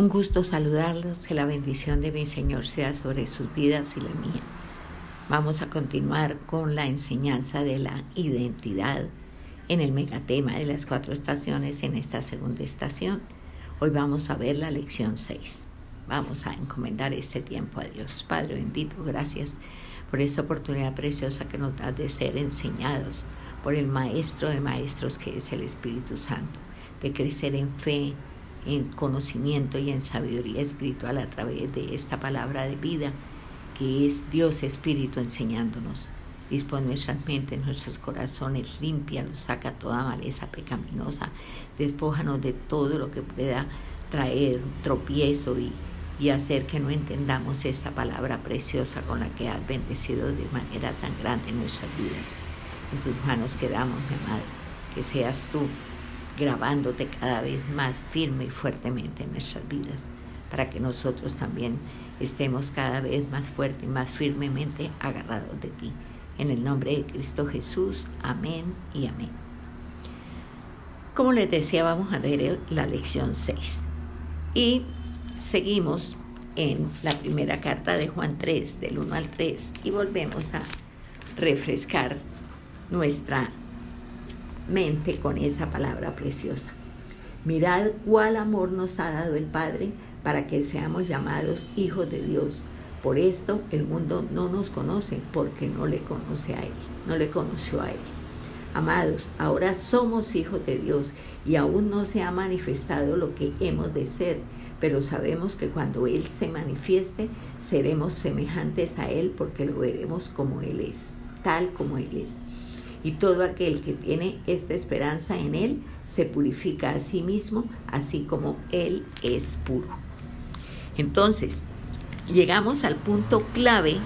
Un gusto saludarlos, que la bendición de mi Señor sea sobre sus vidas y la mía. Vamos a continuar con la enseñanza de la identidad en el megatema de las cuatro estaciones en esta segunda estación. Hoy vamos a ver la lección 6. Vamos a encomendar este tiempo a Dios. Padre bendito, gracias por esta oportunidad preciosa que nos da de ser enseñados por el Maestro de Maestros que es el Espíritu Santo, de crecer en fe, en conocimiento y en sabiduría espiritual a través de esta palabra de vida que es Dios Espíritu enseñándonos. Dispone nuestras mentes, nuestros corazones, nos saca toda maleza pecaminosa, despójanos de todo lo que pueda traer tropiezo y, y hacer que no entendamos esta palabra preciosa con la que has bendecido de manera tan grande nuestras vidas. En tus manos quedamos, mi madre, que seas tú grabándote cada vez más firme y fuertemente en nuestras vidas, para que nosotros también estemos cada vez más fuerte y más firmemente agarrados de ti. En el nombre de Cristo Jesús, amén y amén. Como les decía, vamos a ver la lección 6. Y seguimos en la primera carta de Juan 3, del 1 al 3, y volvemos a refrescar nuestra con esa palabra preciosa. Mirad cuál amor nos ha dado el Padre para que seamos llamados hijos de Dios. Por esto el mundo no nos conoce porque no le conoce a Él, no le conoció a Él. Amados, ahora somos hijos de Dios y aún no se ha manifestado lo que hemos de ser, pero sabemos que cuando Él se manifieste, seremos semejantes a Él porque lo veremos como Él es, tal como Él es y todo aquel que tiene esta esperanza en Él se purifica a sí mismo, así como Él es puro. Entonces, llegamos al punto clave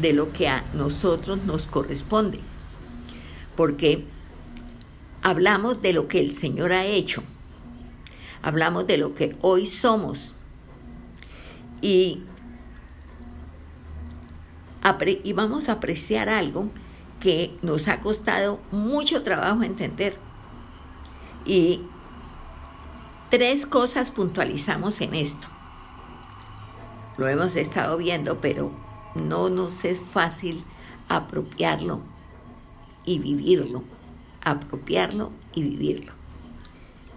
de lo que a nosotros nos corresponde, porque hablamos de lo que el Señor ha hecho, hablamos de lo que hoy somos y, y vamos a apreciar algo que nos ha costado mucho trabajo entender. Y tres cosas puntualizamos en esto. Lo hemos estado viendo, pero no nos es fácil apropiarlo y vivirlo. Apropiarlo y vivirlo.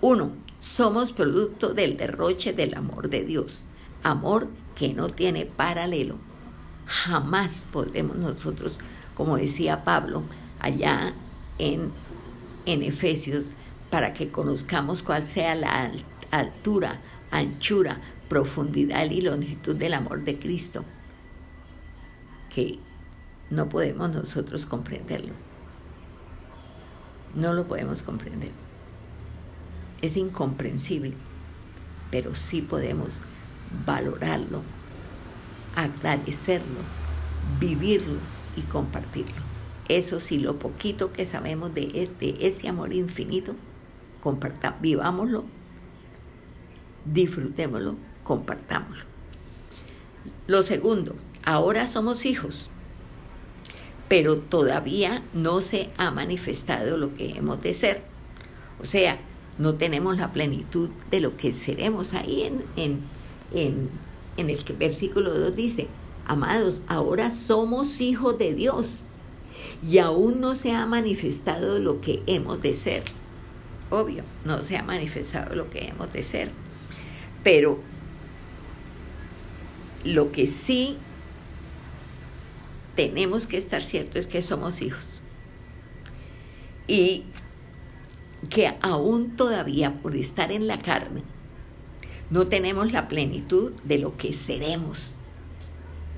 Uno, somos producto del derroche del amor de Dios. Amor que no tiene paralelo. Jamás podremos nosotros como decía Pablo allá en, en Efesios, para que conozcamos cuál sea la altura, anchura, profundidad y longitud del amor de Cristo, que no podemos nosotros comprenderlo. No lo podemos comprender. Es incomprensible, pero sí podemos valorarlo, agradecerlo, vivirlo y compartirlo. Eso sí, lo poquito que sabemos de, e, de ese amor infinito, vivámoslo, disfrutémoslo, compartámoslo. Lo segundo, ahora somos hijos, pero todavía no se ha manifestado lo que hemos de ser. O sea, no tenemos la plenitud de lo que seremos ahí en, en, en, en el versículo 2 dice, Amados, ahora somos hijos de Dios y aún no se ha manifestado lo que hemos de ser. Obvio, no se ha manifestado lo que hemos de ser. Pero lo que sí tenemos que estar cierto es que somos hijos. Y que aún todavía por estar en la carne no tenemos la plenitud de lo que seremos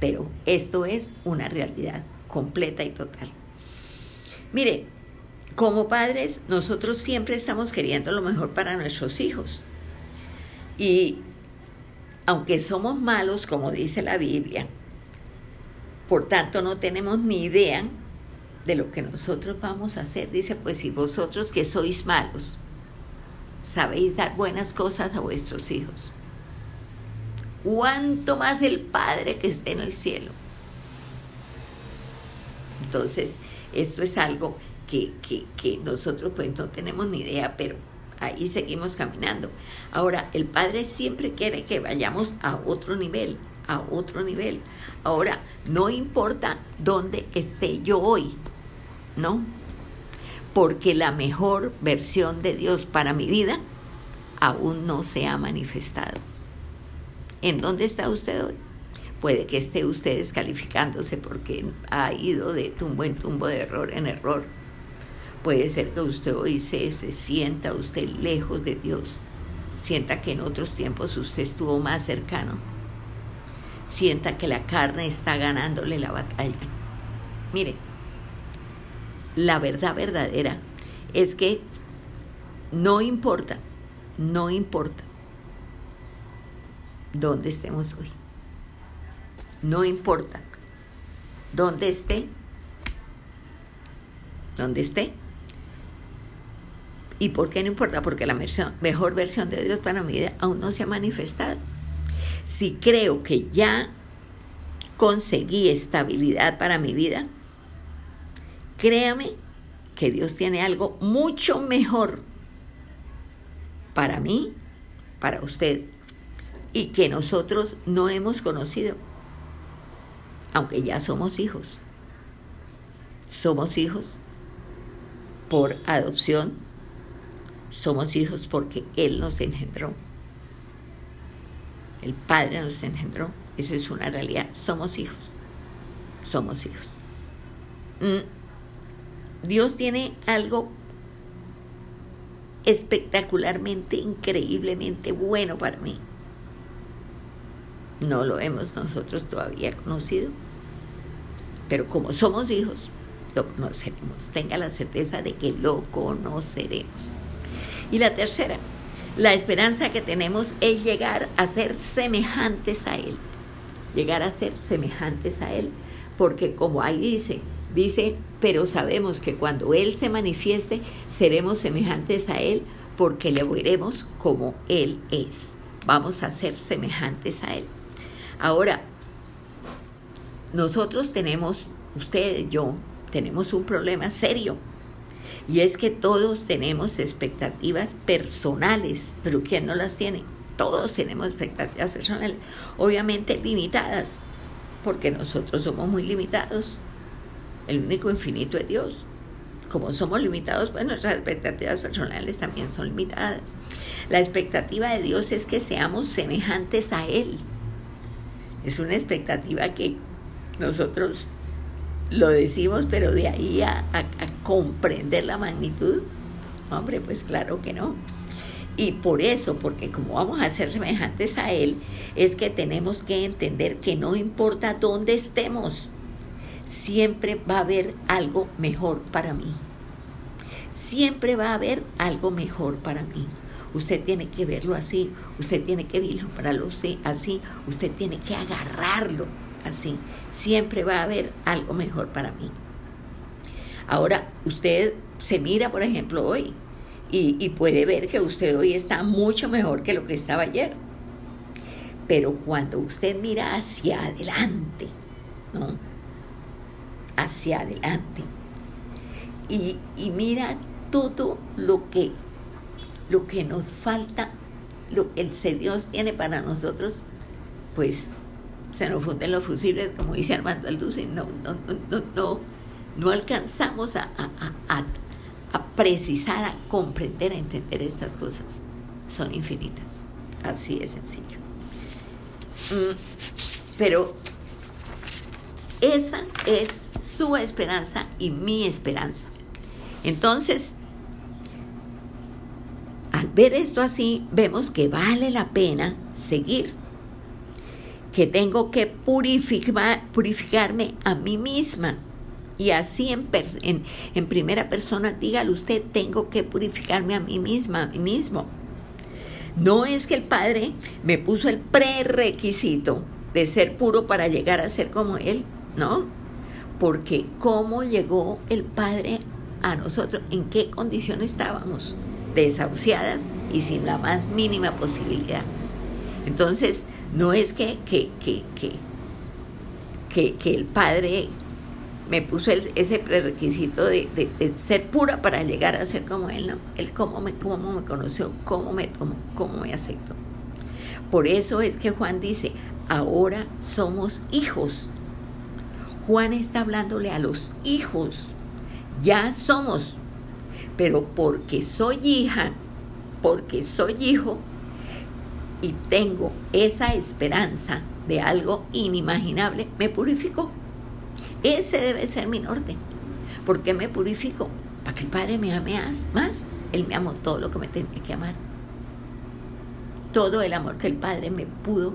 pero esto es una realidad completa y total. Mire, como padres, nosotros siempre estamos queriendo lo mejor para nuestros hijos. Y aunque somos malos, como dice la Biblia, por tanto no tenemos ni idea de lo que nosotros vamos a hacer. Dice, pues si vosotros que sois malos, sabéis dar buenas cosas a vuestros hijos cuánto más el Padre que esté en el cielo. Entonces, esto es algo que, nosotros pues no tenemos ni idea, pero ahí seguimos caminando. Ahora, el Padre siempre quiere que vayamos a otro nivel, a otro nivel. Ahora, no importa dónde esté yo hoy, ¿no? Porque la mejor versión de Dios para mi vida aún no se ha manifestado. ¿En dónde está usted hoy? Puede que esté usted descalificándose porque ha ido de tumbo en tumbo, de error en error. Puede ser que usted hoy se, se sienta usted lejos de Dios. Sienta que en otros tiempos usted estuvo más cercano. Sienta que la carne está ganándole la batalla. Mire, la verdad verdadera es que no importa, no importa dónde estemos hoy. No importa dónde esté, dónde esté. ¿Y por qué no importa? Porque la mejor versión de Dios para mi vida aún no se ha manifestado. Si creo que ya conseguí estabilidad para mi vida, créame que Dios tiene algo mucho mejor para mí, para usted, y que nosotros no hemos conocido, aunque ya somos hijos. Somos hijos por adopción, somos hijos porque Él nos engendró. El Padre nos engendró. Eso es una realidad. Somos hijos. Somos hijos. Mm. Dios tiene algo espectacularmente, increíblemente bueno para mí no lo hemos nosotros todavía conocido, pero como somos hijos, lo conoceremos. Tenga la certeza de que lo conoceremos. Y la tercera, la esperanza que tenemos es llegar a ser semejantes a Él. Llegar a ser semejantes a Él, porque como ahí dice, dice, pero sabemos que cuando Él se manifieste, seremos semejantes a Él porque le veremos como Él es. Vamos a ser semejantes a Él. Ahora, nosotros tenemos, usted, yo, tenemos un problema serio. Y es que todos tenemos expectativas personales, pero ¿quién no las tiene? Todos tenemos expectativas personales, obviamente limitadas, porque nosotros somos muy limitados. El único infinito es Dios. Como somos limitados, pues nuestras expectativas personales también son limitadas. La expectativa de Dios es que seamos semejantes a Él. Es una expectativa que nosotros lo decimos, pero de ahí a, comprender la magnitud, hombre, pues claro que no. Y por eso, porque como vamos a ser semejantes a Él, es que tenemos que entender que no importa dónde estemos, siempre va a haber algo mejor para mí. Siempre va a haber algo mejor para mí. Usted tiene que verlo así, usted tiene que vislumbrarlo así, usted tiene que agarrarlo así. Siempre va a haber algo mejor para mí. Ahora, usted se mira, por ejemplo, hoy y, y puede ver que usted hoy está mucho mejor que lo que estaba ayer. Pero cuando usted mira hacia adelante, ¿no? Hacia adelante. Y, y mira todo lo que lo que nos falta, lo que Dios tiene para nosotros, pues se nos funden los fusibles, como dice Armando Alducin, no, no, no, no, no alcanzamos a, a, precisar, a comprender, a entender estas cosas. Son infinitas. Así de sencillo. Mm, pero esa es su esperanza y mi esperanza. Entonces, ver esto así, vemos que vale la pena seguir, que tengo que purificar, purificarme a mí misma. Y así en, en, en primera persona, dígale usted, tengo que purificarme a mí misma, a mí mismo. No es que el Padre me puso el prerequisito de ser puro para llegar a ser como Él, no. Porque cómo llegó el Padre a nosotros, en qué condición estábamos desahuciadas y sin la más mínima posibilidad. Entonces, no es que, que, que, que, que, el Padre me puso ese prerequisito de, ser pura para llegar a ser como Él, ¿no? Él cómo me, cómo me conoció, cómo me tomó, cómo me aceptó. Por eso es que Juan dice, ahora somos hijos. Juan está hablándole a los hijos, ya somos, pero porque soy hija, porque soy hijo y tengo esa esperanza de algo inimaginable, me purificó. Ese debe ser mi norte. ¿Por qué me purifico? Para que el Padre me ame más. Él me amó todo lo que me tenía que amar. Todo el amor que el Padre me pudo,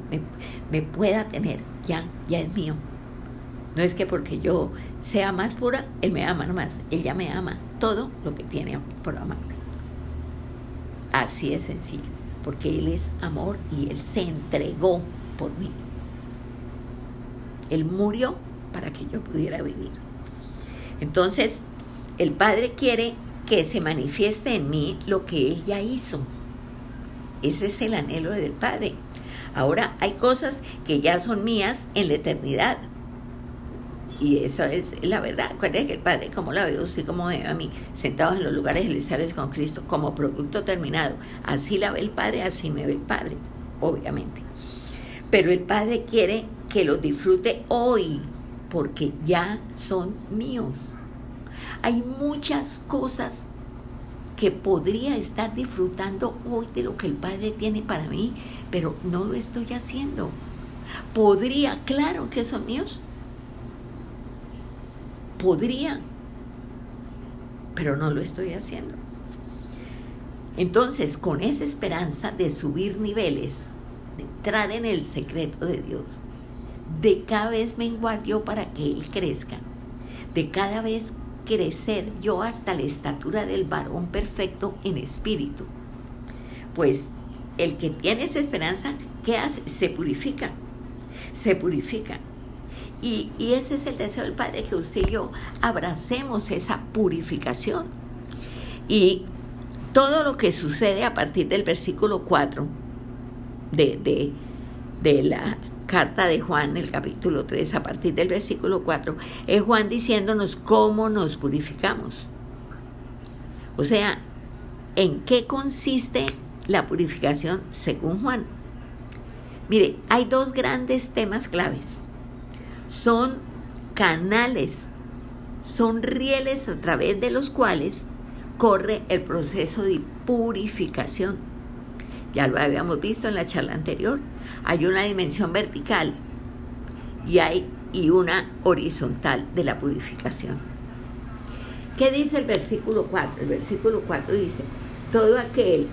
me, pueda tener, ya, ya es mío. No es que porque yo sea más pura, Él me ama más. Él ya me ama todo lo que tiene por amarme. Así es sencillo. Porque Él es amor y Él se entregó por mí. Él murió para que yo pudiera vivir. Entonces, el Padre quiere que se manifieste en mí lo que Él ya hizo. Ese es el anhelo del Padre. Ahora hay cosas que ya son mías en la eternidad. Y eso es la verdad. Acuérdense que el Padre, como la veo usted, como ve a mí, sentados en los lugares celestiales con Cristo, como producto terminado. Así la ve el Padre, así me ve el Padre, obviamente. Pero el Padre quiere que los disfrute hoy, porque ya son míos. Hay muchas cosas que podría estar disfrutando hoy de lo que el Padre tiene para mí, pero no lo estoy haciendo. Podría, claro que son míos. Podría, pero no lo estoy haciendo. Entonces, con esa esperanza de subir niveles, de entrar en el secreto de Dios, de cada vez menguar yo para que Él crezca, de cada vez crecer yo hasta la estatura del varón perfecto en espíritu. Pues el que tiene esa esperanza, ¿qué hace? Se purifica, se purifica. Y, ese es el deseo del Padre, que usted y yo abracemos esa purificación. Y todo lo que sucede a partir del versículo 4 de, de, de la carta de Juan, el capítulo 3, a partir del versículo 4, es Juan diciéndonos cómo nos purificamos. O sea, ¿en qué consiste la purificación según Juan? Mire, hay dos grandes temas claves. Son canales, son rieles a través de los cuales corre el proceso de purificación. Ya lo habíamos visto en la charla anterior hay una dimensión vertical y hay y una horizontal de la purificación. ¿Qué dice el versículo 4? El versículo 4 dice, todo aquel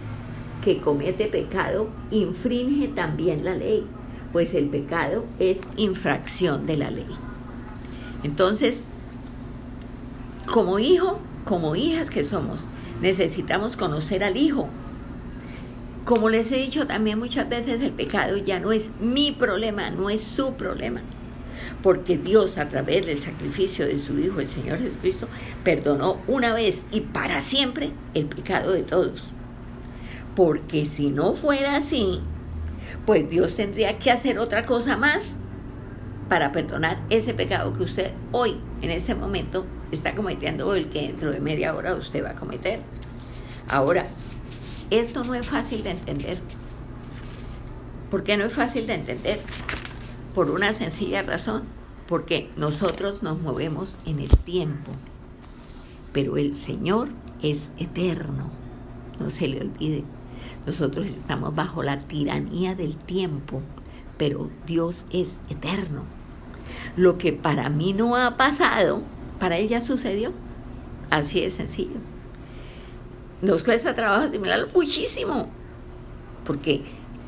que comete pecado infringe también la ley, pues el pecado es infracción de la ley. Entonces, como hijo, como hijas que somos, necesitamos conocer al hijo, como les he dicho también muchas veces, el pecado ya no es mi problema, no es su problema. Porque Dios a través del sacrificio de su Hijo, el Señor Jesucristo, perdonó una vez y para siempre el pecado de todos. Porque si no fuera así, pues Dios tendría que hacer otra cosa más para perdonar ese pecado que usted hoy, en este momento, está cometiendo o el que dentro de media hora usted va a cometer. Ahora, esto no es fácil de entender. ¿Por qué no es fácil de entender? Por una sencilla razón, porque nosotros nos movemos en el tiempo, pero el Señor es eterno, no se le olvide. Nosotros estamos bajo la tiranía del tiempo, pero Dios es eterno. Lo que para mí no ha pasado, para Él ya sucedió. Así de sencillo. Nos cuesta trabajo asimilarlo muchísimo, porque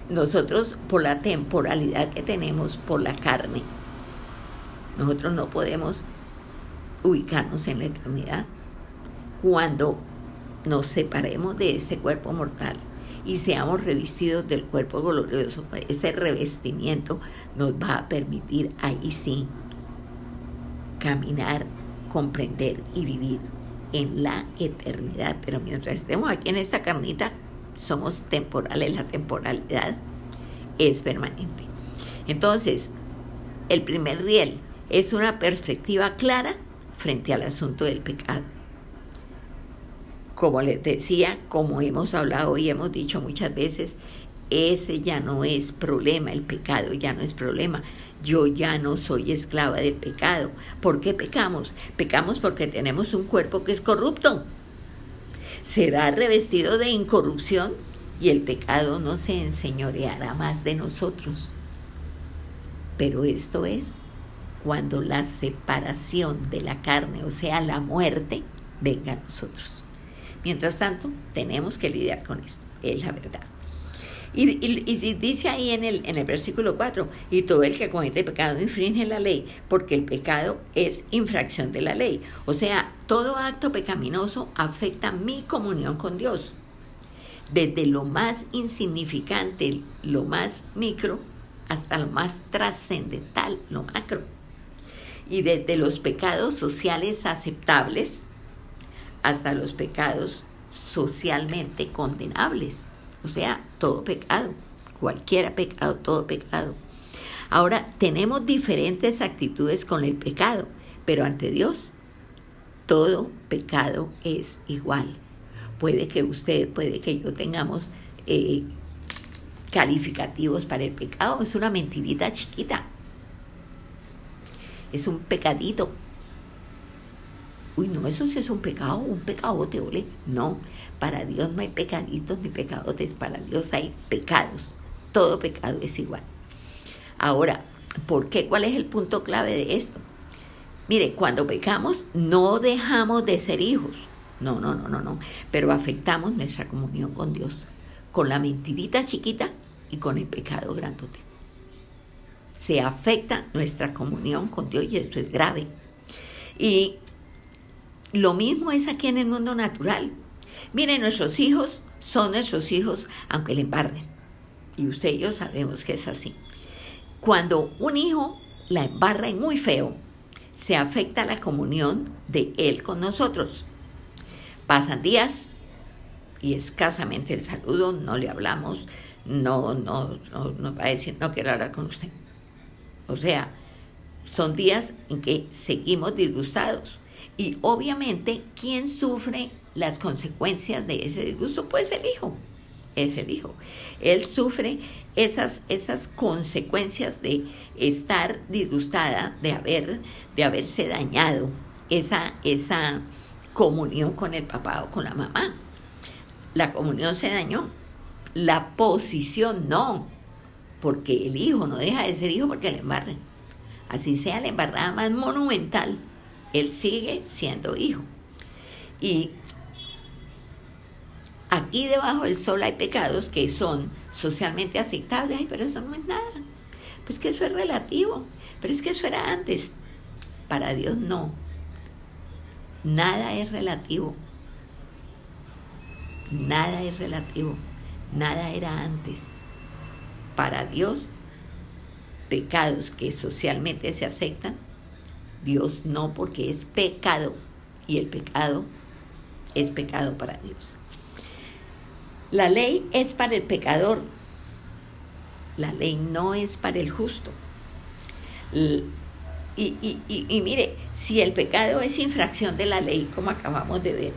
nosotros por la temporalidad que tenemos, por la carne, nosotros no podemos ubicarnos en la eternidad. Cuando nos separemos de este cuerpo mortal y seamos revestidos del cuerpo glorioso, ese revestimiento nos va a permitir ahí sí caminar, comprender y vivir en la eternidad. Pero mientras estemos aquí en esta carnita, somos temporales, la temporalidad es permanente. Entonces, el primer riel es una perspectiva clara frente al asunto del pecado. Como les decía, como hemos hablado y hemos dicho muchas veces, ese ya no es problema, el pecado ya no es problema. Yo ya no soy esclava del pecado. ¿Por qué pecamos? Pecamos porque tenemos un cuerpo que es corrupto. Será revestido de incorrupción y el pecado no se enseñoreará más de nosotros. Pero esto es cuando la separación de la carne, o sea, la muerte, venga a nosotros. Mientras tanto, tenemos que lidiar con esto, es la verdad. Y, dice ahí en el, en el versículo 4, y todo el que comete pecado infringe la ley, porque el pecado es infracción de la ley. O sea, todo acto pecaminoso afecta mi comunión con Dios. Desde lo más insignificante, lo más micro, hasta lo más trascendental, lo macro. Y desde los pecados sociales aceptables hasta los pecados socialmente condenables. O sea, todo pecado, cualquiera pecado, todo pecado. Ahora, tenemos diferentes actitudes con el pecado, pero ante Dios, todo pecado es igual. Puede que usted, puede que yo tengamos eh, calificativos para el pecado, es una mentirita chiquita. Es un pecadito. Uy, no, eso sí es un pecado, un pecadote, ole. No, para Dios no hay pecaditos ni pecadotes, para Dios hay pecados. Todo pecado es igual. Ahora, ¿por qué? ¿Cuál es el punto clave de esto? Mire, cuando pecamos no dejamos de ser hijos. No, no, no, no, no. Pero afectamos nuestra comunión con Dios. Con la mentirita chiquita y con el pecado grandote. Se afecta nuestra comunión con Dios y esto es grave. Y lo mismo es aquí en el mundo natural. Miren, nuestros hijos son nuestros hijos aunque le embarren. Y usted y yo sabemos que es así. Cuando un hijo la embarra y muy feo, se afecta la comunión de él con nosotros. Pasan días y escasamente el saludo, no le hablamos, no, no, no, no va a decir, no quiero hablar con usted. O sea, son días en que seguimos disgustados. Y obviamente, ¿quién sufre las consecuencias de ese disgusto, pues el hijo, es el hijo. Él sufre esas, esas consecuencias de estar disgustada, de, haber, de haberse dañado esa, esa comunión con el papá o con la mamá. La comunión se dañó, la posición no, porque el hijo no deja de ser hijo porque le embarren. Así sea la embarrada más monumental, él sigue siendo hijo. Y Aquí debajo del sol hay pecados que son socialmente aceptables, pero eso no es nada. Pues que eso es relativo, pero es que eso era antes. Para Dios no. Nada es relativo. Nada es relativo. Nada era antes. Para Dios, pecados que socialmente se aceptan, Dios no, porque es pecado. Y el pecado es pecado para Dios. La ley es para el pecador, la ley no es para el justo. Y, y, mire, si el pecado es infracción de la ley, como acabamos de ver,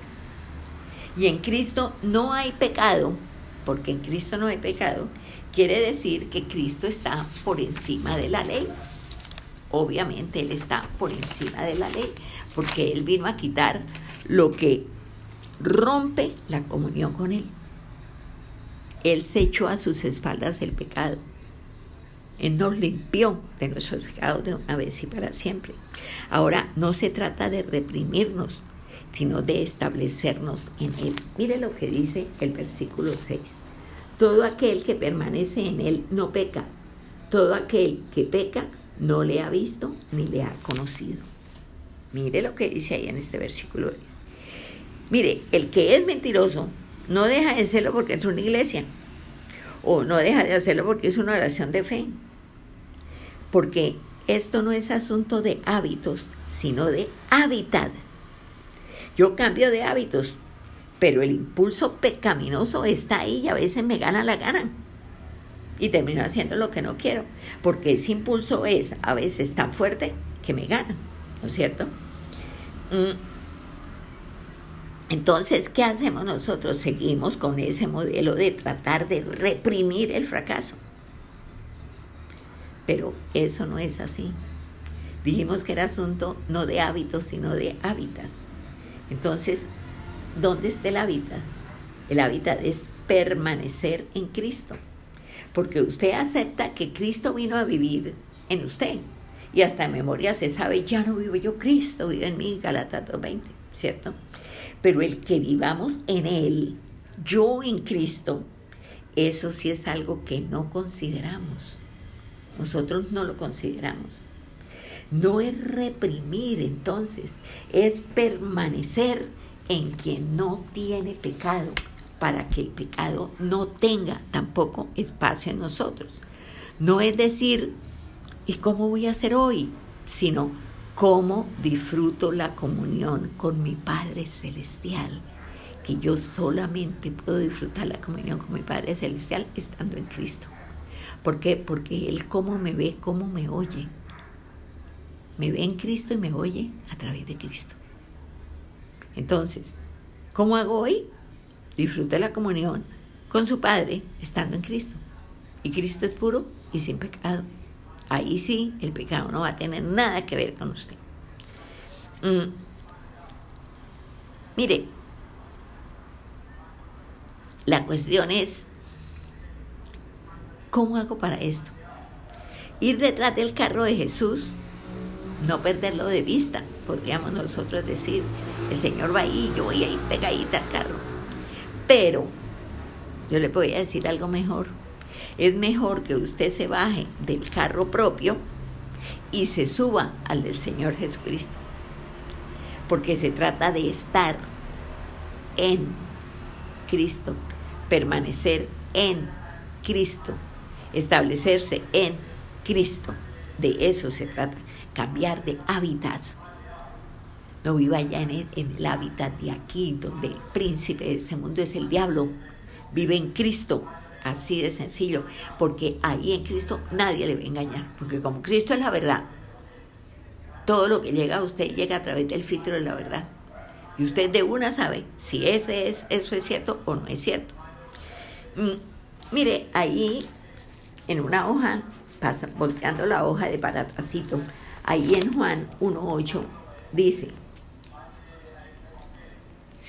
y en Cristo no hay pecado, porque en Cristo no hay pecado, quiere decir que Cristo está por encima de la ley. Obviamente Él está por encima de la ley, porque Él vino a quitar lo que rompe la comunión con Él. Él se echó a sus espaldas el pecado. Él nos limpió de nuestros pecados de una vez y para siempre. Ahora no se trata de reprimirnos, sino de establecernos en Él. Mire lo que dice el versículo 6. Todo aquel que permanece en Él no peca. Todo aquel que peca no le ha visto ni le ha conocido. Mire lo que dice ahí en este versículo. Mire, el que es mentiroso no deja de hacerlo porque es una iglesia. O no deja de hacerlo porque es una oración de fe. Porque esto no es asunto de hábitos, sino de hábitat. Yo cambio de hábitos, pero el impulso pecaminoso está ahí y a veces me gana la gana. Y termino haciendo lo que no quiero, porque ese impulso es a veces tan fuerte que me gana, ¿no es cierto? Mm. Entonces, ¿qué hacemos nosotros? Seguimos con ese modelo de tratar de reprimir el fracaso. Pero eso no es así. Dijimos que era asunto no de hábitos, sino de hábitat. Entonces, ¿dónde está el hábitat? El hábitat es permanecer en Cristo. Porque usted acepta que Cristo vino a vivir en usted. Y hasta en memoria se sabe, ya no vivo yo, Cristo vive en mí, Galatas 2.20, ¿cierto? Pero el que vivamos en Él, yo en Cristo, eso sí es algo que no consideramos. Nosotros no lo consideramos. No es reprimir entonces, es permanecer en quien no tiene pecado, para que el pecado no tenga tampoco espacio en nosotros. No es decir, ¿y cómo voy a hacer hoy? Sino, ¿cómo disfruto la comunión con mi Padre Celestial? Que yo solamente puedo disfrutar la comunión con mi Padre Celestial estando en Cristo. ¿Por qué? Porque Él cómo me ve, cómo me oye. Me ve en Cristo y me oye a través de Cristo. Entonces, ¿cómo hago hoy? Disfrute la comunión con su Padre estando en Cristo. Y Cristo es puro y sin pecado. Ahí sí, el pecado no va a tener nada que ver con usted. Mm. Mire, la cuestión es, ¿cómo hago para esto? Ir detrás del carro de Jesús, no perderlo de vista, podríamos nosotros decir, el Señor va ahí, yo voy ahí pegadita al carro. Pero yo le voy a decir algo mejor. Es mejor que usted se baje del carro propio y se suba al del Señor Jesucristo. Porque se trata de estar en Cristo, permanecer en Cristo, establecerse en Cristo. De eso se trata, cambiar de hábitat. No viva ya en el, hábitat de aquí, donde el príncipe de este mundo es el diablo. Vive en Cristo, así de sencillo, porque ahí en Cristo nadie le va a engañar, porque como Cristo es la verdad, todo lo que llega a usted llega a través del filtro de la verdad. Y usted de una sabe si ese es, eso es cierto o no es cierto. Mm, mire, ahí en una hoja, pasa, volteando la hoja de para ahí en Juan 1.8 dice,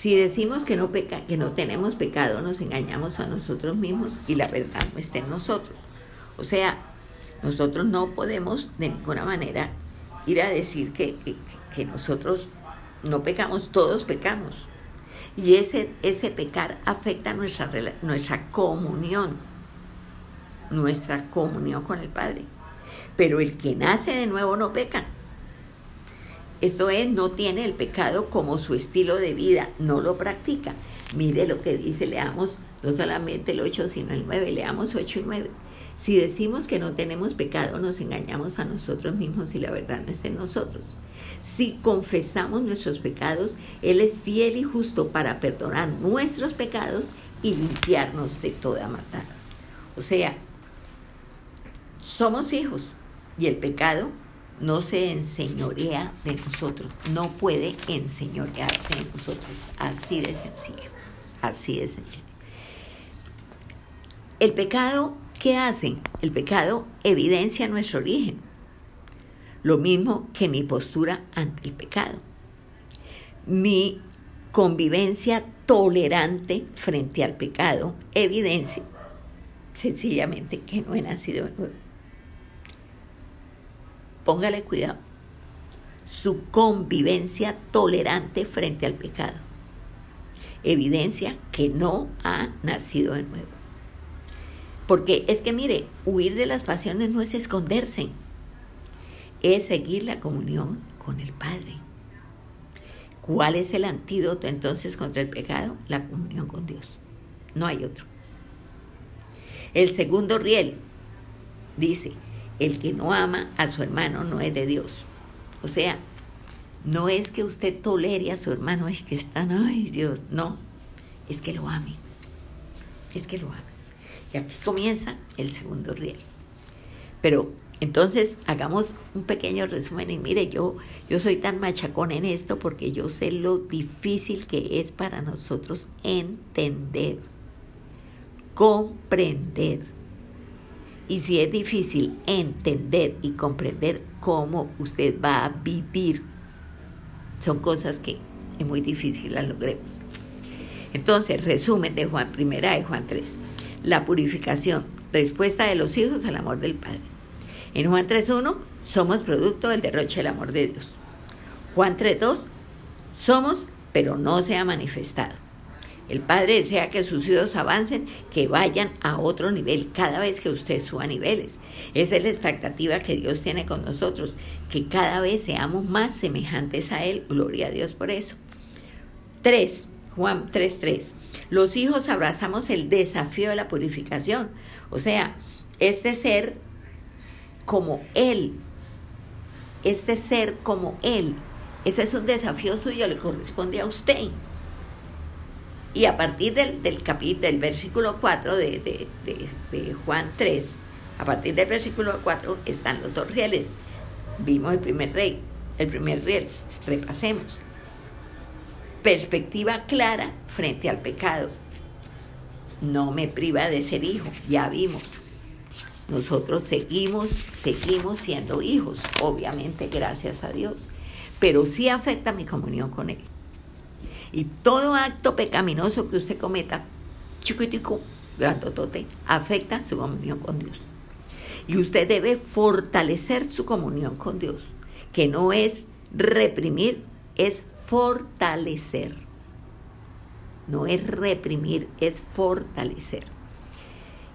si decimos que no, peca, que no tenemos pecado, nos engañamos a nosotros mismos y la verdad no está en nosotros. O sea, nosotros no podemos de ninguna manera ir a decir que, que, nosotros no pecamos, todos pecamos. Y ese, ese pecar afecta nuestra, nuestra comunión, nuestra comunión con el Padre. Pero el que nace de nuevo no peca. Esto es, no tiene el pecado como su estilo de vida, no lo practica. Mire lo que dice, leamos no solamente el 8, sino el 9, leamos 8 y 9. Si decimos que no tenemos pecado, nos engañamos a nosotros mismos y la verdad no está en nosotros. Si confesamos nuestros pecados, Él es fiel y justo para perdonar nuestros pecados y limpiarnos de toda maldad. O sea, somos hijos y el pecado no se enseñorea de nosotros, no puede enseñorearse de nosotros. Así de sencillo, así de sencillo. El pecado, ¿qué hace? El pecado evidencia nuestro origen, lo mismo que mi postura ante el pecado. Mi convivencia tolerante frente al pecado evidencia sencillamente que no he nacido de nuevo póngale cuidado, su convivencia tolerante frente al pecado. Evidencia que no ha nacido de nuevo. Porque es que mire, huir de las pasiones no es esconderse, es seguir la comunión con el Padre. ¿Cuál es el antídoto entonces contra el pecado? La comunión con Dios. No hay otro. El segundo riel dice, el que no ama a su hermano no es de Dios. O sea, no es que usted tolere a su hermano, es que están, ay Dios, no, es que lo ame, es que lo ame. Y aquí comienza el segundo riel. Pero Entonces, hagamos un pequeño resumen y mire, yo, yo soy tan machacón en esto porque yo sé lo difícil que es para nosotros entender, comprender. Y si es difícil entender y comprender cómo usted va a vivir, son cosas que es muy difícil las logremos. Entonces, resumen de Juan primera de Juan 3. La purificación, respuesta de los hijos al amor del Padre. En Juan 3.1 somos producto del derroche del amor de Dios. Juan 3.2 somos, pero no se ha manifestado. El Padre desea que sus hijos avancen, que vayan a otro nivel cada vez que usted suba niveles. Esa es la expectativa que Dios tiene con nosotros, que cada vez seamos más semejantes a Él. Gloria a Dios por eso. 3. Juan 3.3. Los hijos abrazamos el desafío de la purificación. O sea, este ser como Él, este ser como Él. Ese es un desafío suyo, le corresponde a usted. Y a partir del, del capítulo, del versículo 4 de, de, Juan 3, a partir del versículo 4 están los dos rieles. Vimos el primer rey, el primer riel, repasemos. Perspectiva clara frente al pecado. No me priva de ser hijo, ya vimos. Nosotros seguimos, seguimos siendo hijos, obviamente gracias a Dios, pero sí afecta mi comunión con Él. Y todo acto pecaminoso que usted cometa, chiquitico, grandotote, afecta su comunión con Dios. Y usted debe fortalecer su comunión con Dios, que no es reprimir, es fortalecer. No es reprimir, es fortalecer.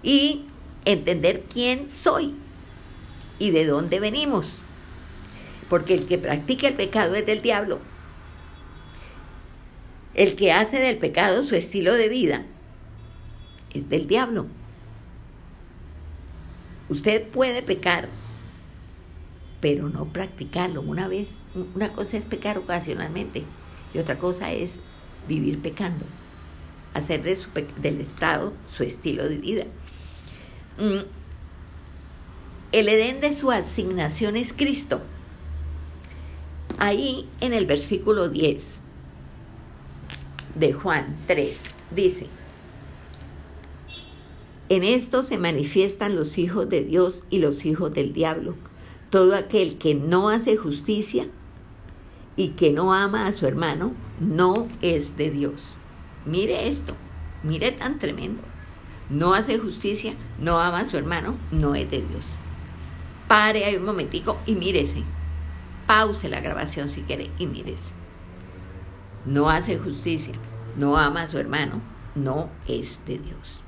Y entender quién soy y de dónde venimos. Porque el que practica el pecado es del diablo. El que hace del pecado su estilo de vida es del diablo. Usted puede pecar, pero no practicarlo. Una vez, una cosa es pecar ocasionalmente y otra cosa es vivir pecando, hacer de del Estado su estilo de vida. Mm. El Edén de su asignación es Cristo. Ahí en el versículo 10 de Juan 3 dice, en esto se manifiestan los hijos de Dios y los hijos del diablo. Todo aquel que no hace justicia y que no ama a su hermano no es de Dios. Mire esto, mire tan tremendo no hace justicia, no ama a su hermano, no es de Dios. Pare ahí un momentico y mírese. Pause la grabación si quiere y mírese. No hace justicia, no ama a su hermano, no es de Dios.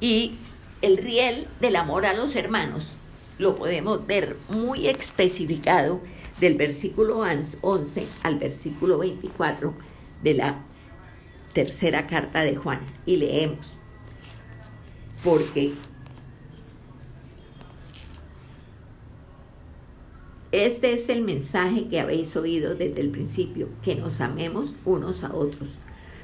Y el riel del amor a los hermanos lo podemos ver muy especificado del versículo 11 al versículo 24 de la tercera carta de Juan. Y leemos porque este es el mensaje que habéis oído desde el principio, que nos amemos unos a otros,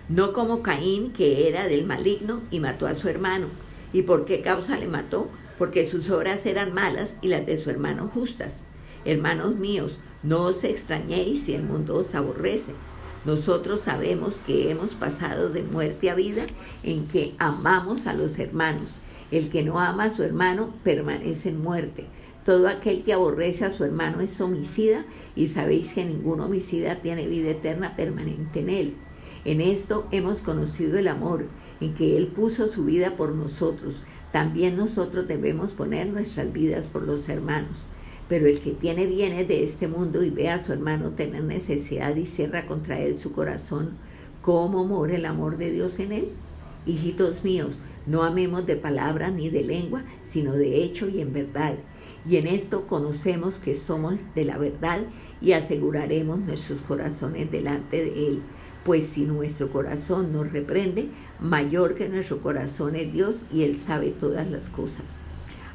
no como Caín, que era del maligno y mató a su hermano. ¿Y por qué causa le mató? Porque sus obras eran malas y las de su hermano justas. Hermanos míos, no os extrañéis si el mundo os aborrece. Nosotros sabemos que hemos pasado de muerte a vida en que amamos a los hermanos. El que no ama a su hermano permanece en muerte. Todo aquel que aborrece a su hermano es homicida y sabéis que ningún homicida tiene vida eterna permanente en él. En esto hemos conocido el amor, en que Él puso su vida por nosotros. También nosotros debemos poner nuestras vidas por los hermanos. Pero el que tiene bienes de este mundo y ve a su hermano tener necesidad y cierra contra él su corazón, ¿cómo mora el amor de Dios en él? Hijitos míos, no amemos de palabra ni de lengua, sino de hecho y en verdad. Y en esto conocemos que somos de la verdad y aseguraremos nuestros corazones delante de Él. Pues si nuestro corazón nos reprende, mayor que nuestro corazón es Dios y Él sabe todas las cosas.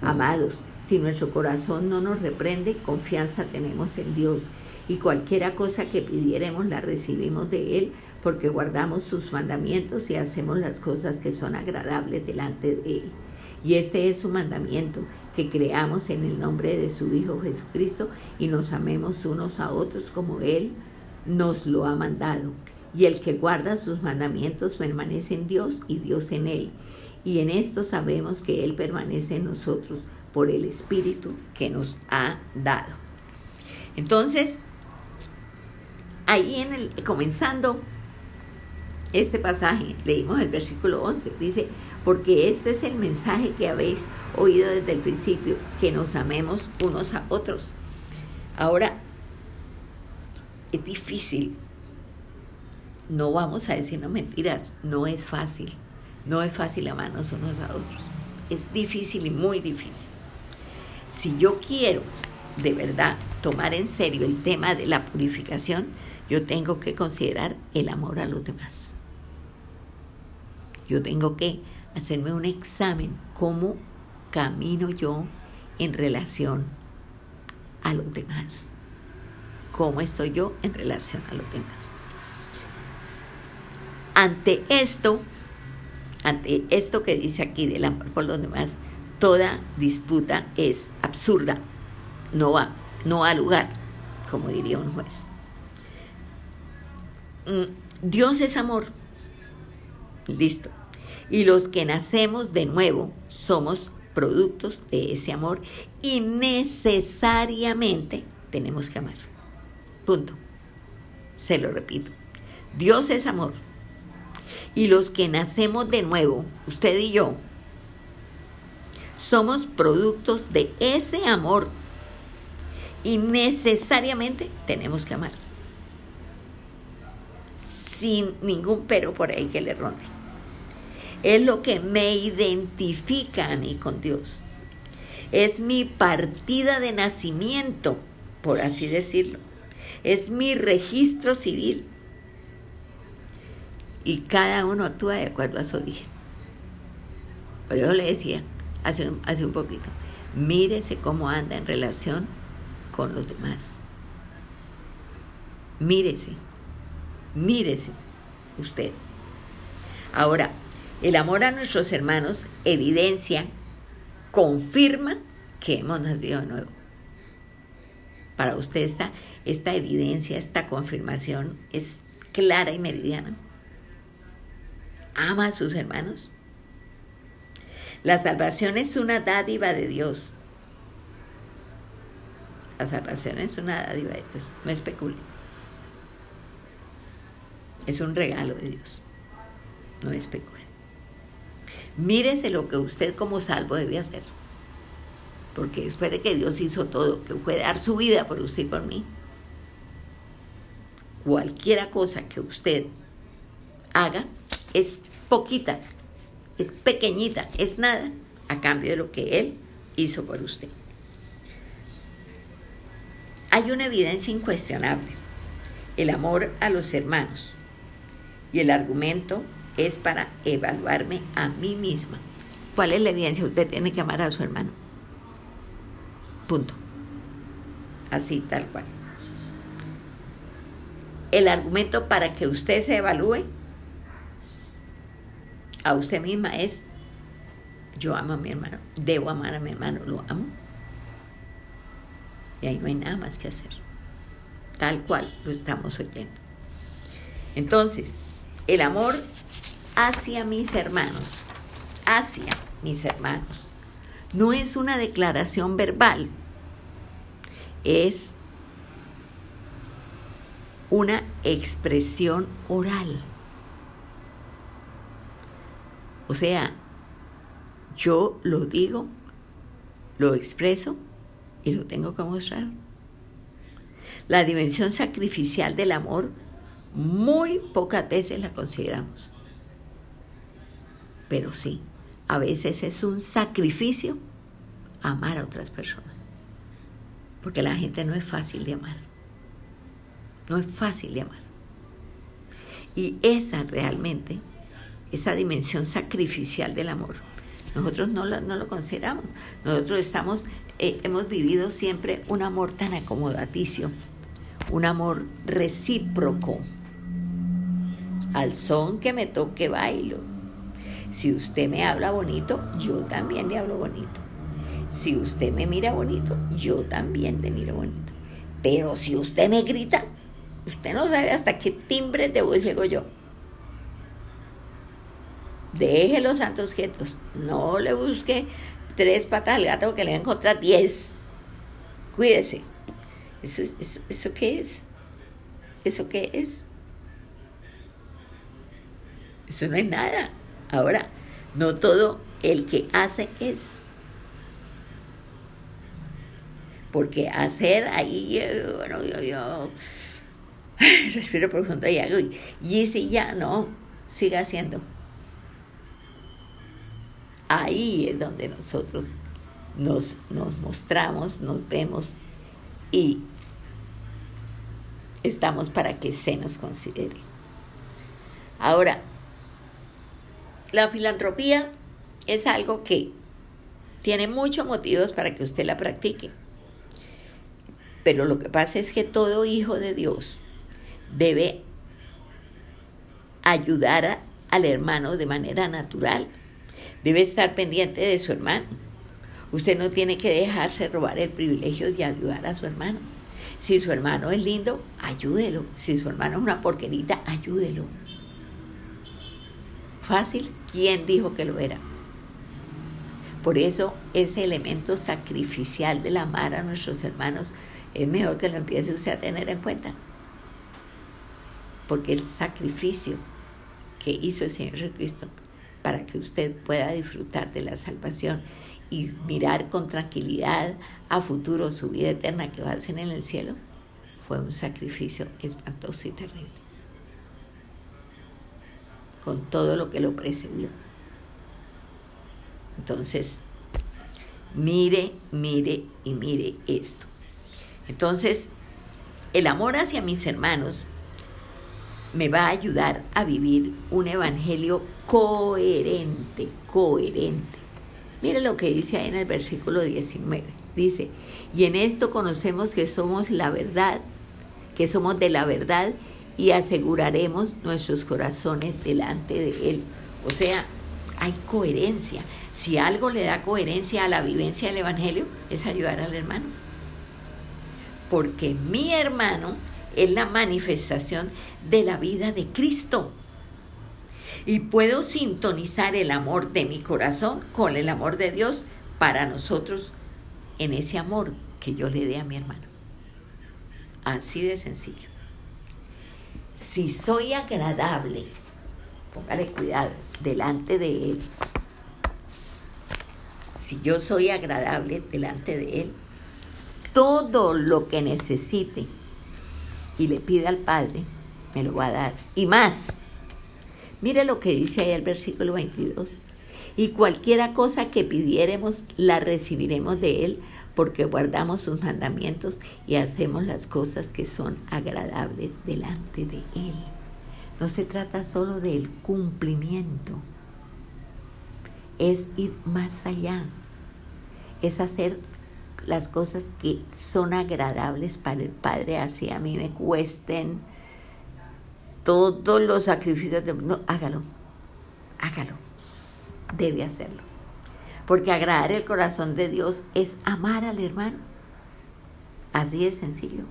Amados, si nuestro corazón no nos reprende, confianza tenemos en Dios y cualquiera cosa que pidiéremos la recibimos de Él porque guardamos sus mandamientos y hacemos las cosas que son agradables delante de Él. Y este es su mandamiento, que creamos en el nombre de su Hijo Jesucristo y nos amemos unos a otros como Él nos lo ha mandado. Y el que guarda sus mandamientos permanece en Dios y Dios en Él. Y en esto sabemos que Él permanece en nosotros por el Espíritu que nos ha dado. Entonces, ahí en el, comenzando este pasaje, leímos el versículo 11, dice, porque este es el mensaje que habéis oído desde el principio, que nos amemos unos a otros. Ahora, es difícil, no vamos a decirnos mentiras, no es fácil, no es fácil amarnos unos a otros, es difícil y muy difícil. Si yo quiero de verdad tomar en serio el tema de la purificación, yo tengo que considerar el amor a los demás. Yo tengo que hacerme un examen, cómo camino yo en relación a los demás. ¿Cómo estoy yo en relación a los demás? Ante esto, ante esto que dice aquí del amor por los demás, toda disputa es absurda, no va, no va a lugar, como diría un juez. Mm, Dios es amor. Listo. Y los que nacemos de nuevo somos productos de ese amor y necesariamente tenemos que amar. Punto. Se lo repito. Dios es amor. Y los que nacemos de nuevo, usted y yo, somos productos de ese amor y necesariamente tenemos que amar. Sin ningún pero por ahí que le ronde. Es lo que me identifica a mí con Dios. Es mi partida de nacimiento, por así decirlo. Es mi registro civil. Y cada uno actúa de acuerdo a su origen. Por eso le decía hace, hace un poquito, mírese cómo anda en relación con los demás. Mírese, mírese usted. Ahora, el amor a nuestros hermanos evidencia, confirma que hemos nacido de nuevo. Para usted esta, esta evidencia, esta confirmación es clara y meridiana. ¿Ama a sus hermanos? La salvación es una dádiva de Dios. La salvación es una dádiva de Dios, no especule. Es un regalo de Dios, no especule. Mírese lo que usted como salvo debe hacer. Porque después de que Dios hizo todo, que fue dar su vida por usted y por mí, cualquiera cosa que usted haga es poquita, es pequeñita, es nada, a cambio de lo que Él hizo por usted. Hay una evidencia incuestionable, el amor a los hermanos. Y el argumento es para evaluarme a mí misma. ¿Cuál es la evidencia? Usted tiene que amar a su hermano. Punto. Así, tal cual. El argumento para que usted se evalúe a usted misma es, yo amo a mi hermano, debo amar a mi hermano, lo amo. Y ahí no hay nada más que hacer. Tal cual lo estamos oyendo. Entonces, el amor hacia mis hermanos, hacia mis hermanos, no es una declaración verbal, es una expresión oral. O sea, yo lo digo, lo expreso y lo tengo que mostrar. La dimensión sacrificial del amor muy pocas veces la consideramos. Pero sí, a veces es un sacrificio amar a otras personas. Porque la gente no es fácil de amar. No es fácil de amar. Y esa realmente, esa dimensión sacrificial del amor, nosotros no lo, no lo consideramos. Nosotros estamos, eh, hemos vivido siempre un amor tan acomodaticio, un amor recíproco. Al son que me toque bailo. Si usted me habla bonito, yo también le hablo bonito. si usted me mira bonito, yo también le miro bonito. Pero si usted me grita, usted no sabe hasta qué timbre de voz llego yo. Deje los santos objetos. No le busque tres patas al gato que le va a encontrar diez. Cuídese. ¿Eso, eso, ¿Eso qué es? ¿Eso qué es? Eso no es nada. Ahora, no todo el que hace es. Porque hacer ahí, bueno, yo, yo respiro profundo y hago, y si ya no, siga haciendo. Ahí es donde nosotros nos, nos mostramos, nos vemos y estamos para que se nos considere. Ahora, la filantropía es algo que tiene muchos motivos para que usted la practique. Pero lo que pasa es que todo hijo de Dios debe ayudar al hermano de manera natural. Debe estar pendiente de su hermano. Usted no tiene que dejarse robar el privilegio de ayudar a su hermano. Si su hermano es lindo, ayúdelo. Si su hermano es una porquerita, ayúdelo. Fácil, ¿quién dijo que lo era? Por eso ese elemento sacrificial del amar a nuestros hermanos es mejor que lo empiece usted a tener en cuenta. Porque el sacrificio que hizo el Señor Jesucristo para que usted pueda disfrutar de la salvación y mirar con tranquilidad a futuro su vida eterna que va a hacer en el cielo, fue un sacrificio espantoso y terrible con todo lo que lo precedió. Entonces, mire, mire y mire esto. Entonces, el amor hacia mis hermanos me va a ayudar a vivir un evangelio coherente, coherente. Mire lo que dice ahí en el versículo 19. Dice, y en esto conocemos que somos la verdad, que somos de la verdad y aseguraremos nuestros corazones delante de Él. O sea, hay coherencia. Si algo le da coherencia a la vivencia del Evangelio, es ayudar al hermano. Porque mi hermano es la manifestación de la vida de Cristo. Y puedo sintonizar el amor de mi corazón con el amor de Dios para nosotros en ese amor que yo le dé a mi hermano. Así de sencillo si soy agradable, póngale cuidado, delante de Él, si yo soy agradable delante de Él, todo lo que necesite y le pida al Padre, me lo va a dar. Y más, mire lo que dice ahí el versículo 22. Y cualquiera cosa que pidiéremos, la recibiremos de Él porque guardamos sus mandamientos y hacemos las cosas que son agradables delante de Él. No se trata solo del cumplimiento, es ir más allá, es hacer las cosas que son agradables para el Padre, así a mí me cuesten todos los sacrificios. De, no, hágalo, hágalo, debe hacerlo. Porque agradar el corazón de Dios es amar al hermano. Así es sencillo.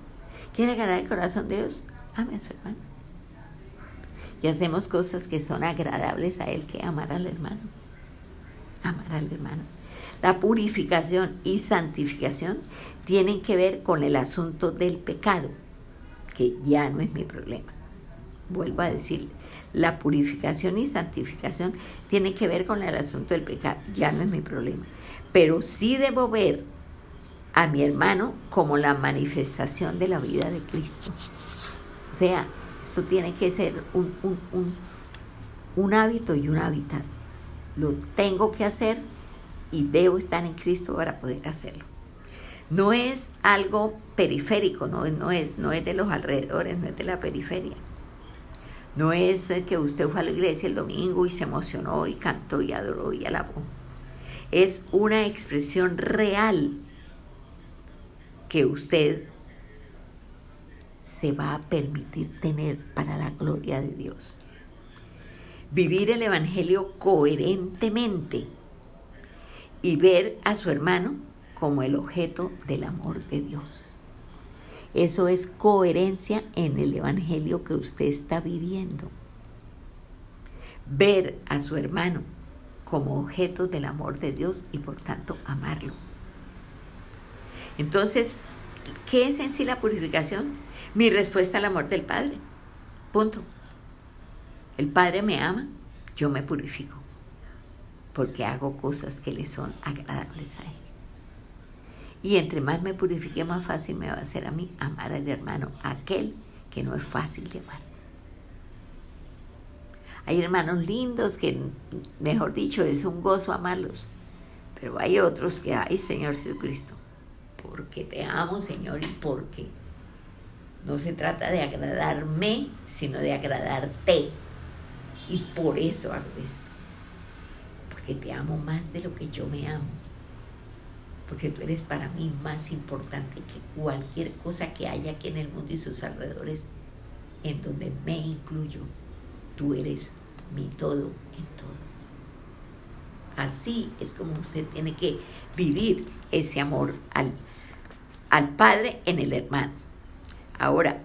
¿Quiere agradar el corazón de Dios? Ame a su hermano. Y hacemos cosas que son agradables a Él que amar al hermano. Amar al hermano. La purificación y santificación tienen que ver con el asunto del pecado, que ya no es mi problema. Vuelvo a decirle, la purificación y santificación tiene que ver con el asunto del pecado, ya no es mi problema. Pero sí debo ver a mi hermano como la manifestación de la vida de Cristo. O sea, esto tiene que ser un, un hábito y un hábitat. Lo tengo que hacer y debo estar en Cristo para poder hacerlo. No es algo periférico, no, no, es, no es de los alrededores, no es de la periferia. No es que usted fue a la iglesia el domingo y se emocionó y cantó y adoró y alabó. Es una expresión real que usted se va a permitir tener para la gloria de Dios. Vivir el Evangelio coherentemente y ver a su hermano como el objeto del amor de Dios. Eso es coherencia en el Evangelio que usted está viviendo. Ver a su hermano como objeto del amor de Dios y por tanto amarlo. Entonces, ¿qué es en sí la purificación? Mi respuesta al amor del Padre. Punto. El Padre me ama, yo me purifico, porque hago cosas que le son agradables a Él. Y entre más me purifique, más fácil me va a hacer a mí amar al hermano, aquel que no es fácil de amar. Hay hermanos lindos que, mejor dicho, es un gozo amarlos. Pero hay otros que, ay Señor Jesucristo, porque te amo Señor y porque no se trata de agradarme, sino de agradarte. Y por eso hago esto. Porque te amo más de lo que yo me amo porque tú eres para mí más importante que cualquier cosa que haya aquí en el mundo y sus alrededores, en donde me incluyo. Tú eres mi todo en todo. Así es como usted tiene que vivir ese amor al, al Padre en el hermano. Ahora,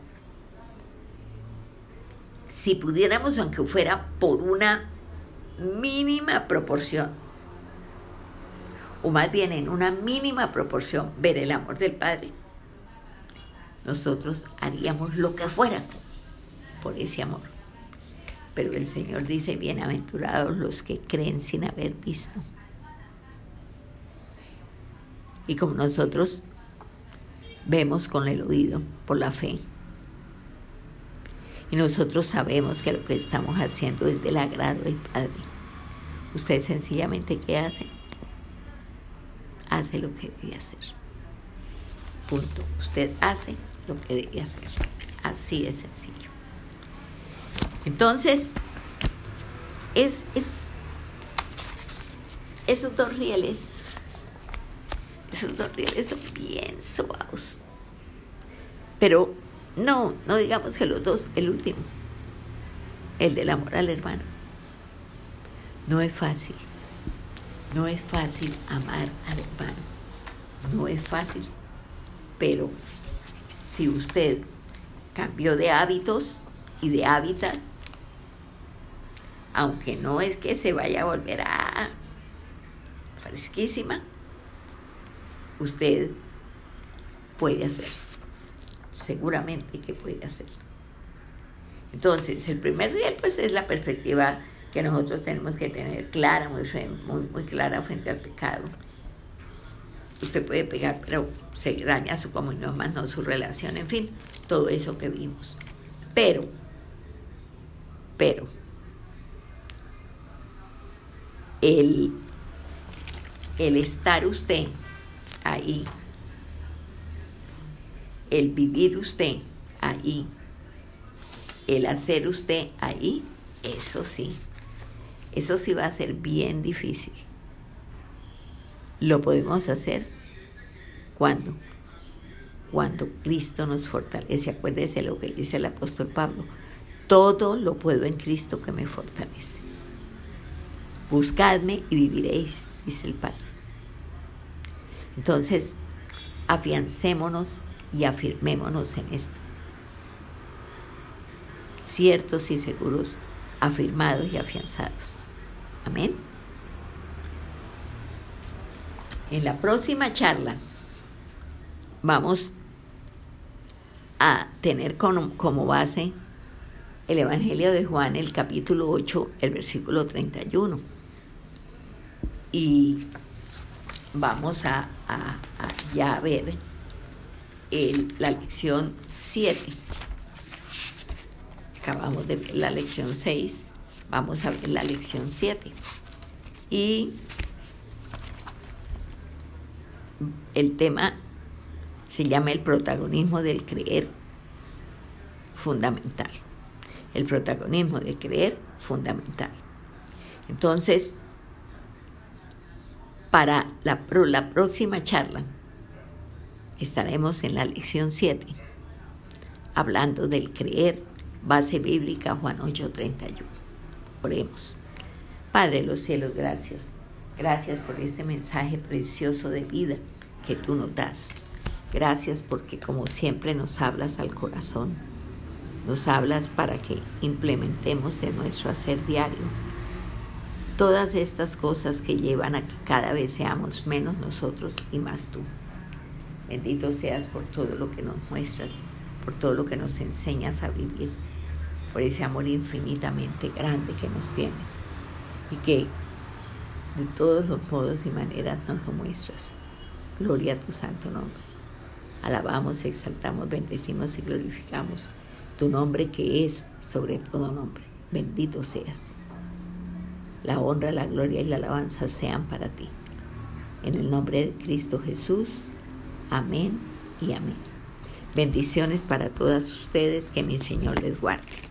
si pudiéramos, aunque fuera por una mínima proporción, o más bien en una mínima proporción, ver el amor del Padre, nosotros haríamos lo que fuera por ese amor. Pero el Señor dice, bienaventurados los que creen sin haber visto. Y como nosotros vemos con el oído, por la fe, y nosotros sabemos que lo que estamos haciendo es del agrado del Padre, usted sencillamente, ¿qué hace? Hace lo que debe hacer. Punto. Usted hace lo que debe hacer. Así de sencillo. Entonces, es, es esos dos rieles, esos dos rieles son bien suaves. Pero no, no digamos que los dos, el último, el del amor al hermano, no es fácil. No es fácil amar al hermano, no es fácil, pero si usted cambió de hábitos y de hábitat, aunque no es que se vaya a volver a fresquísima, usted puede hacerlo. Seguramente que puede hacerlo. Entonces, el primer día pues es la perspectiva que nosotros tenemos que tener clara, muy, muy, clara frente al pecado. Usted puede pegar, pero se daña su comunión, más no su relación, en fin, todo eso que vimos. Pero, pero, el, el estar usted ahí, el vivir usted ahí, el hacer usted ahí, eso sí, eso sí va a ser bien difícil. Lo podemos hacer cuando cuando Cristo nos fortalece. Acuérdese lo que dice el apóstol Pablo. Todo lo puedo en Cristo que me fortalece. Buscadme y viviréis, dice el Padre. Entonces, afiancémonos y afirmémonos en esto. Ciertos y seguros, afirmados y afianzados. Amén. En la próxima charla vamos a tener como, base el Evangelio de Juan, el capítulo 8, el versículo 31. Y vamos a, ya ver la lección 7. Acabamos de ver la lección 6 Vamos a ver la lección 7. Y el tema se llama el protagonismo del creer fundamental. El protagonismo del creer fundamental. Entonces, para la, la próxima charla estaremos en la lección 7, hablando del creer, base bíblica Juan 8:31. Oremos. Padre de los cielos, gracias. Gracias por este mensaje precioso de vida que tú nos das. Gracias porque como siempre nos hablas al corazón, nos hablas para que implementemos en nuestro hacer diario todas estas cosas que llevan a que cada vez seamos menos nosotros y más tú. Bendito seas por todo lo que nos muestras, por todo lo que nos enseñas a vivir, por ese amor infinitamente grande que nos tienes y que de todos los modos y maneras nos lo muestras. Gloria a tu santo nombre. Alabamos, exaltamos, bendecimos y glorificamos tu nombre que es sobre todo nombre. Bendito seas. La honra, la gloria y la alabanza sean para ti. En el nombre de Cristo Jesús. Amén y amén. Bendiciones para todas ustedes. Que mi Señor les guarde.